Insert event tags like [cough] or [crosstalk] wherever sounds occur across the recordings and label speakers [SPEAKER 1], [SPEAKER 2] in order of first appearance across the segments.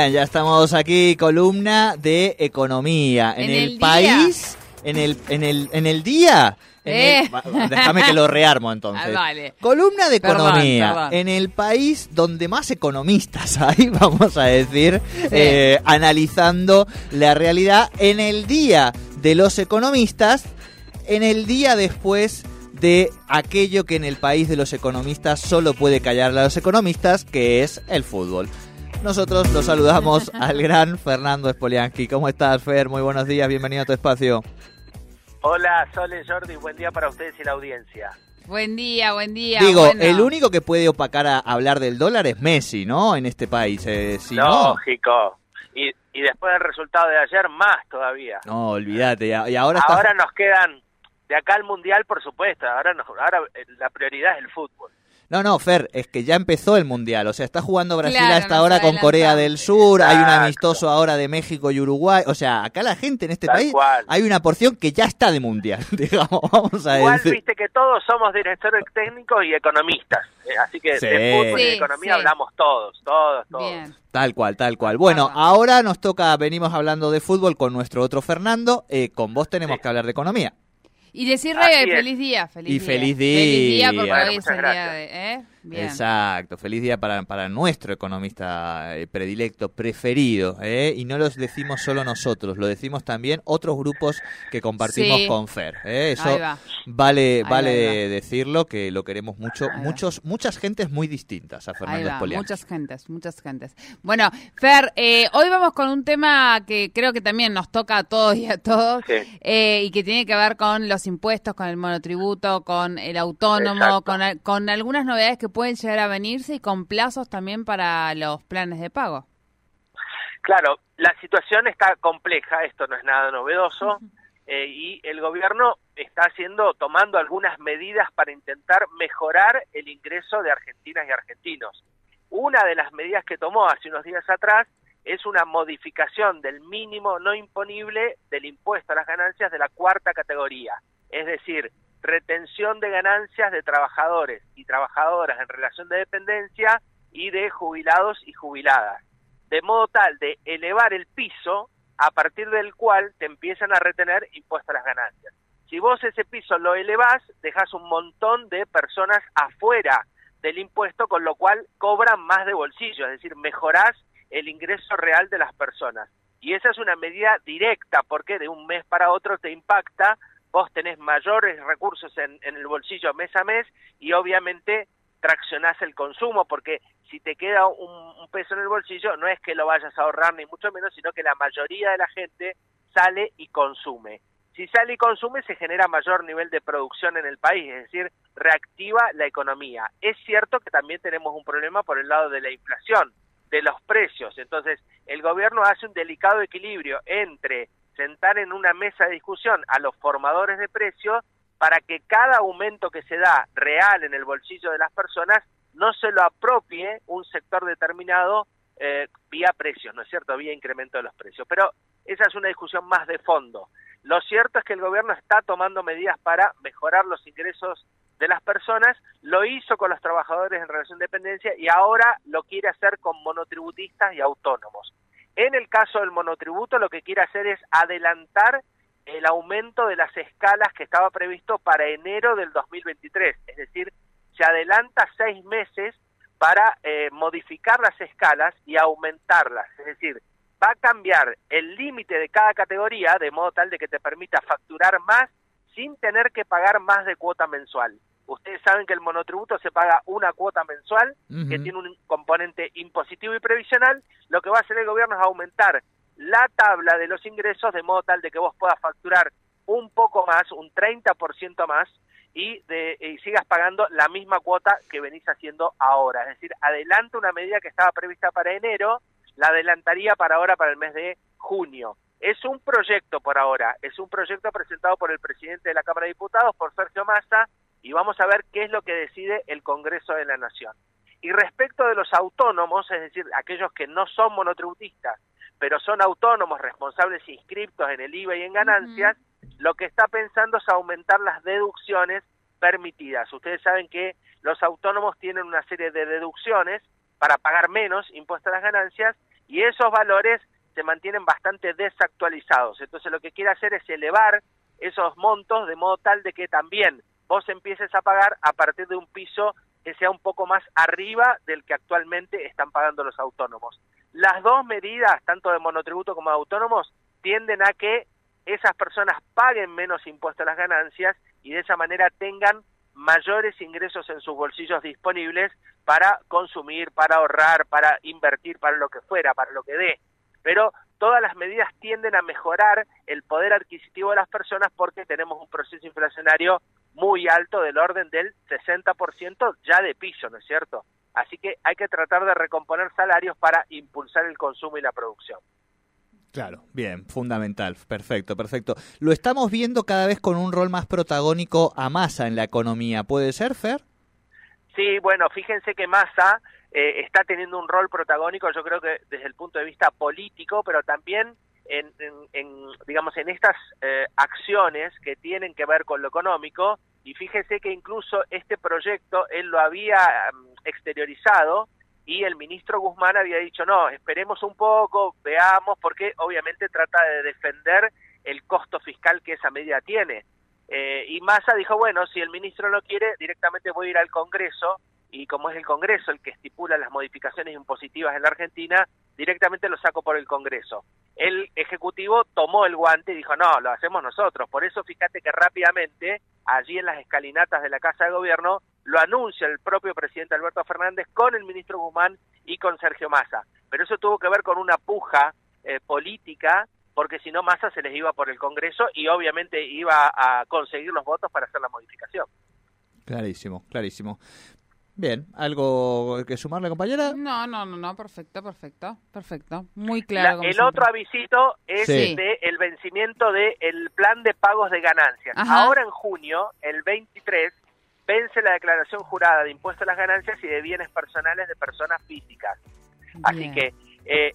[SPEAKER 1] Bien, ya estamos aquí, columna de economía. En,
[SPEAKER 2] En
[SPEAKER 1] el,
[SPEAKER 2] el
[SPEAKER 1] país, en el, en el, en el día. el-
[SPEAKER 2] Eh.
[SPEAKER 1] déjame que lo rearmo entonces. [laughs]
[SPEAKER 2] Ah, vale.
[SPEAKER 1] Columna de economía.
[SPEAKER 2] perdón.
[SPEAKER 1] En el país donde más economistas [laughs] hay, vamos a decir, eh, analizando la realidad en el día de los economistas, en el día después de aquello que en el país de los economistas solo puede callar a los economistas, que es el fútbol. Nosotros lo saludamos [laughs] al gran Fernando Spoliansky. ¿Cómo estás, Fer? Muy buenos días, bienvenido a tu espacio.
[SPEAKER 3] Hola, Sole, Jordi, buen día para ustedes y la audiencia.
[SPEAKER 2] Buen día, buen día.
[SPEAKER 1] Digo,
[SPEAKER 2] bueno.
[SPEAKER 1] el único que puede opacar a hablar del dólar es Messi, ¿no? En este país. eh, si no,
[SPEAKER 3] Lógico. Y, y después del resultado de ayer, más todavía.
[SPEAKER 1] no, olvídate. Y ahora está...
[SPEAKER 3] Ahora nos quedan, de acá al Mundial, por supuesto, ahora, nos, ahora eh, la prioridad es el fútbol.
[SPEAKER 1] No, no, Fer, es que ya empezó el Mundial. O sea, está jugando Brasil
[SPEAKER 2] Claro,
[SPEAKER 1] hasta ahora con Corea del Sur. Hay un amistoso ahora de México y Uruguay. O sea, acá la gente en este
[SPEAKER 3] Tal
[SPEAKER 1] país
[SPEAKER 3] cual.
[SPEAKER 1] hay una porción que ya está de Mundial, [laughs] digamos. Vamos a
[SPEAKER 3] Igual
[SPEAKER 1] decir.
[SPEAKER 3] viste que todos somos directores técnicos y economistas. eh, así que
[SPEAKER 1] Sí.
[SPEAKER 3] de fútbol y de economía
[SPEAKER 2] sí.
[SPEAKER 3] hablamos todos, todos, todos.
[SPEAKER 2] Bien.
[SPEAKER 1] Tal cual, tal cual. Bueno, ahora nos toca, venimos hablando de fútbol con nuestro otro Fernando. eh, con vos tenemos
[SPEAKER 3] Sí.
[SPEAKER 1] que hablar de economía.
[SPEAKER 2] Y decirle feliz día, feliz
[SPEAKER 1] Y
[SPEAKER 2] día.
[SPEAKER 1] feliz
[SPEAKER 2] Feliz día porque
[SPEAKER 1] día.
[SPEAKER 3] Bueno,
[SPEAKER 2] hoy es el día de... ¿eh? Bien.
[SPEAKER 1] Exacto, feliz día para, para nuestro economista eh, predilecto, preferido, ¿eh? y no lo decimos solo nosotros, lo decimos también otros grupos que compartimos
[SPEAKER 2] Sí.
[SPEAKER 1] con Fer. ¿eh? Eso
[SPEAKER 2] va.
[SPEAKER 1] vale,
[SPEAKER 2] Ahí
[SPEAKER 1] vale
[SPEAKER 2] va, ahí va.
[SPEAKER 1] decirlo, que lo queremos mucho,
[SPEAKER 2] Ahí va.
[SPEAKER 1] muchos, muchas gentes muy distintas a Fernando Spoliansky.
[SPEAKER 2] muchas gentes, muchas gentes. Bueno, Fer, eh, hoy vamos con un tema que creo que también nos toca a todos y a todos,
[SPEAKER 3] Sí.
[SPEAKER 2] eh, y que tiene que ver con los impuestos, con el monotributo, con el autónomo,
[SPEAKER 3] Exacto.
[SPEAKER 2] con, con algunas novedades que pueden llegar a venirse y con plazos también para los planes de pago.
[SPEAKER 3] Claro, la situación está compleja, esto no es nada novedoso, eh, y el gobierno está haciendo, tomando algunas medidas para intentar mejorar el ingreso de argentinas y argentinos. Una de las medidas que tomó hace unos días atrás es una modificación del mínimo no imponible del impuesto a las ganancias de la cuarta categoría, es decir, retención de ganancias de trabajadores y trabajadoras en relación de dependencia y de jubilados y jubiladas de modo tal de elevar el piso a partir del cual te empiezan a retener impuestos las ganancias. Si vos ese piso lo elevás, dejas un montón de personas afuera del impuesto, con lo cual cobran más de bolsillo, es decir, mejorás el ingreso real de las personas. Y esa es una medida directa, porque de un mes para otro te impacta, vos tenés mayores recursos en, el bolsillo mes a mes y obviamente traccionás el consumo, porque si te queda un peso en el bolsillo, no es que lo vayas a ahorrar ni mucho menos, sino que la mayoría de la gente sale y consume. Si sale y consume, se genera mayor nivel de producción en el país, es decir, reactiva la economía. Es cierto que también tenemos un problema por el lado de la inflación, de los precios. Entonces, el gobierno hace un delicado equilibrio entre sentar en una mesa de discusión a los formadores de precios para que cada aumento que se da real en el bolsillo de las personas no se lo apropie un sector determinado eh, vía precios, ¿no es cierto? Vía incremento de los precios. Pero esa es una discusión más de fondo. Lo cierto es que el gobierno está tomando medidas para mejorar los ingresos de las personas, lo hizo con los trabajadores en relación de dependencia y ahora lo quiere hacer con monotributistas y autónomos. En el caso del monotributo lo que quiere hacer es adelantar el aumento de las escalas que estaba previsto para enero del 2023, es decir, se adelanta seis meses para eh, modificar las escalas y aumentarlas, es decir, va a cambiar el límite de cada categoría de modo tal de que te permita facturar más sin tener que pagar más de cuota mensual. Ustedes saben que el monotributo se paga una cuota mensual que tiene un componente impositivo y previsional. Lo que va a hacer el gobierno es aumentar la tabla de los ingresos de modo tal de que vos puedas facturar un poco más, un 30% más, y, de, y sigas pagando la misma cuota que venís haciendo ahora. Es decir, adelanta una medida que estaba prevista para enero, la adelantaría para ahora, para el mes de junio. Es un proyecto por ahora, es un proyecto presentado por el presidente de la Cámara de Diputados, por Sergio Massa, y vamos a ver qué es lo que decide el Congreso de la Nación. Y respecto de los autónomos, es decir, aquellos que no son monotributistas, pero son autónomos, responsables inscriptos en el IVA y en ganancias, lo que está pensando es aumentar las deducciones permitidas. Ustedes saben que los autónomos tienen una serie de deducciones para pagar menos impuestos a las ganancias y esos valores se mantienen bastante desactualizados. Entonces lo que quiere hacer es elevar esos montos de modo tal de que también vos empieces a pagar a partir de un piso que sea un poco más arriba del que actualmente están pagando los autónomos. Las dos medidas, tanto de monotributo como de autónomos, tienden a que esas personas paguen menos impuestos a las ganancias y de esa manera tengan mayores ingresos en sus bolsillos disponibles para consumir, para ahorrar, para invertir, para lo que fuera, para lo que dé. Pero todas las medidas tienden a mejorar el poder adquisitivo de las personas porque tenemos un proceso inflacionario muy alto del orden del 60% ya de piso, ¿no es cierto? Así que hay que tratar de recomponer salarios para impulsar el consumo y la producción.
[SPEAKER 1] Claro, bien, fundamental, perfecto, perfecto. Lo estamos viendo cada vez con un rol más protagónico a Massa en la economía, ¿puede ser, Fer?
[SPEAKER 3] Sí, bueno, fíjense que Massa eh, está teniendo un rol protagónico, yo creo que desde el punto de vista político, pero también en, digamos, en estas eh, acciones que tienen que ver con lo económico. Y fíjense que incluso este proyecto él lo había mm, exteriorizado y el ministro Guzmán había dicho, no, esperemos un poco, veamos, porque obviamente trata de defender el costo fiscal que esa medida tiene. Eh, y Massa dijo, bueno, si el ministro lo quiere, directamente voy a ir al Congreso, y como es el Congreso el que estipula las modificaciones impositivas en la Argentina, directamente lo saco por el Congreso. El Ejecutivo tomó el guante y dijo, no, lo hacemos nosotros. Por eso fíjate que rápidamente, allí en las escalinatas de la Casa de Gobierno, lo anuncia el propio presidente Alberto Fernández con el ministro Guzmán y con Sergio Massa. Pero eso tuvo que ver con una puja eh, política, porque si no Massa se les iba por el Congreso y obviamente iba a conseguir los votos para hacer la modificación.
[SPEAKER 1] Clarísimo, clarísimo. Bien, ¿algo que sumarle, compañera?
[SPEAKER 2] No, no, no, no, perfecto, perfecto, perfecto. Muy claro.
[SPEAKER 3] el otro avisito es de el vencimiento del plan de pagos de ganancias. Ahora en junio, el 23, vence la declaración jurada de impuestos a las ganancias y de bienes personales de personas físicas. Así que eh,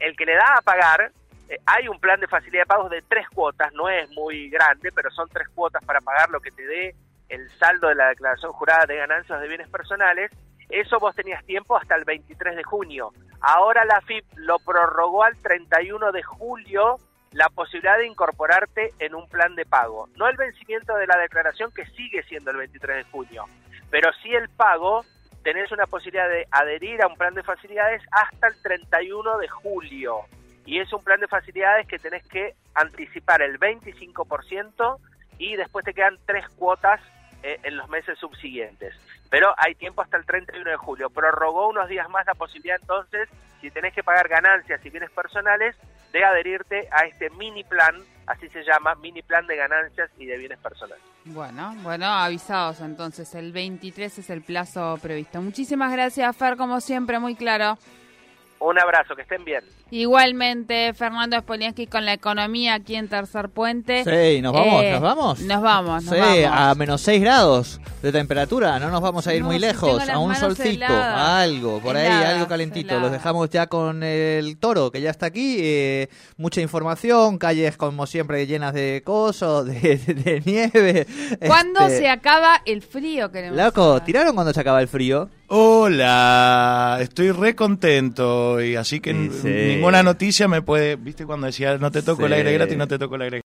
[SPEAKER 3] el, que le da a pagar, eh, hay un plan de facilidad de pagos de tres cuotas, no es muy grande, pero son tres cuotas para pagar lo que te dé el saldo de la declaración jurada de ganancias de bienes personales. Eso vos tenías tiempo hasta el 23 de junio. Ahora la FIP lo prorrogó al 31 de julio la posibilidad de incorporarte en un plan de pago. No el vencimiento de la declaración que sigue siendo el 23 de junio, pero sí el pago, tenés una posibilidad de adherir a un plan de facilidades hasta el 31 de julio. Y es un plan de facilidades que tenés que anticipar el 25% y después te quedan tres cuotas en los meses subsiguientes. Pero hay tiempo hasta el 31 de julio. Prorrogó unos días más la posibilidad entonces, si tenés que pagar ganancias y bienes personales, de adherirte a este mini plan, así se llama, mini plan de ganancias y de bienes personales.
[SPEAKER 2] Bueno, bueno, avisados entonces, el 23 es el plazo previsto. Muchísimas gracias, Fer, como siempre, muy claro.
[SPEAKER 3] Un abrazo, que estén bien.
[SPEAKER 2] Igualmente, Fernando Spoliansky con la economía aquí en Tercer Puente.
[SPEAKER 1] Sí, nos vamos, eh, nos vamos.
[SPEAKER 2] Nos vamos,
[SPEAKER 1] nos sí, a menos 6 grados de temperatura, no nos vamos a ir muy lejos, a un solcito, algo, por ahí, algo calentito. Los dejamos ya con el toro, que ya está aquí. Eh, mucha información, calles como siempre llenas de cosos, de, nieve.
[SPEAKER 2] ¿Cuándo este, se acaba el frío?
[SPEAKER 1] Queremos Loco, ¿tiraron cuando se acaba el frío?
[SPEAKER 4] Hola, estoy re contento y así que ninguna noticia me puede, viste cuando decía no te toco el aire gratis, no te toco el aire